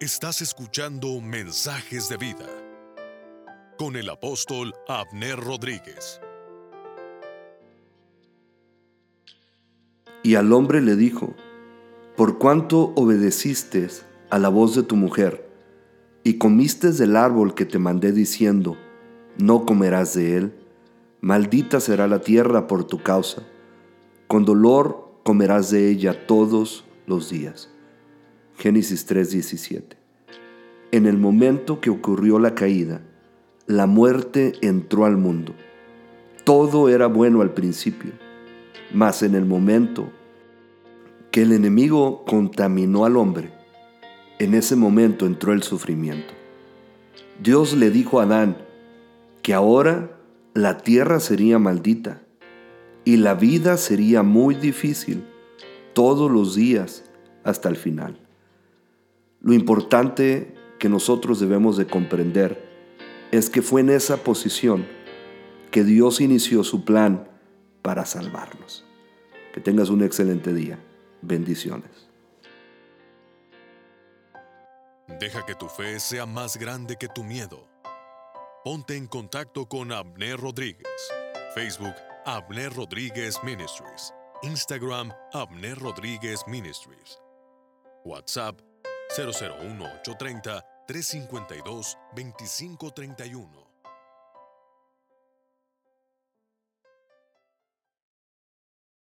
Estás escuchando Mensajes de Vida con el apóstol Abner Rodríguez. Y al hombre le dijo, por cuanto obedeciste a la voz de tu mujer, y comiste del árbol que te mandé diciendo, no comerás de él, maldita será la tierra por tu causa, con dolor comerás de ella todos los días. Génesis 3:17. En el momento que ocurrió la caída, la muerte entró al mundo. Todo era bueno al principio, mas en el momento que el enemigo contaminó al hombre, en ese momento entró el sufrimiento. Dios le dijo a Adán que ahora la tierra sería maldita y la vida sería muy difícil todos los días hasta el final. Lo importante que nosotros debemos de comprender es que fue en esa posición que Dios inició su plan para salvarnos. Que tengas un excelente día. Bendiciones. Deja que tu fe sea más grande que tu miedo. Ponte en contacto con Abner Rodríguez. Facebook Abner Rodríguez Ministries. Instagram Abner Rodríguez Ministries. WhatsApp 001 830 352 2531.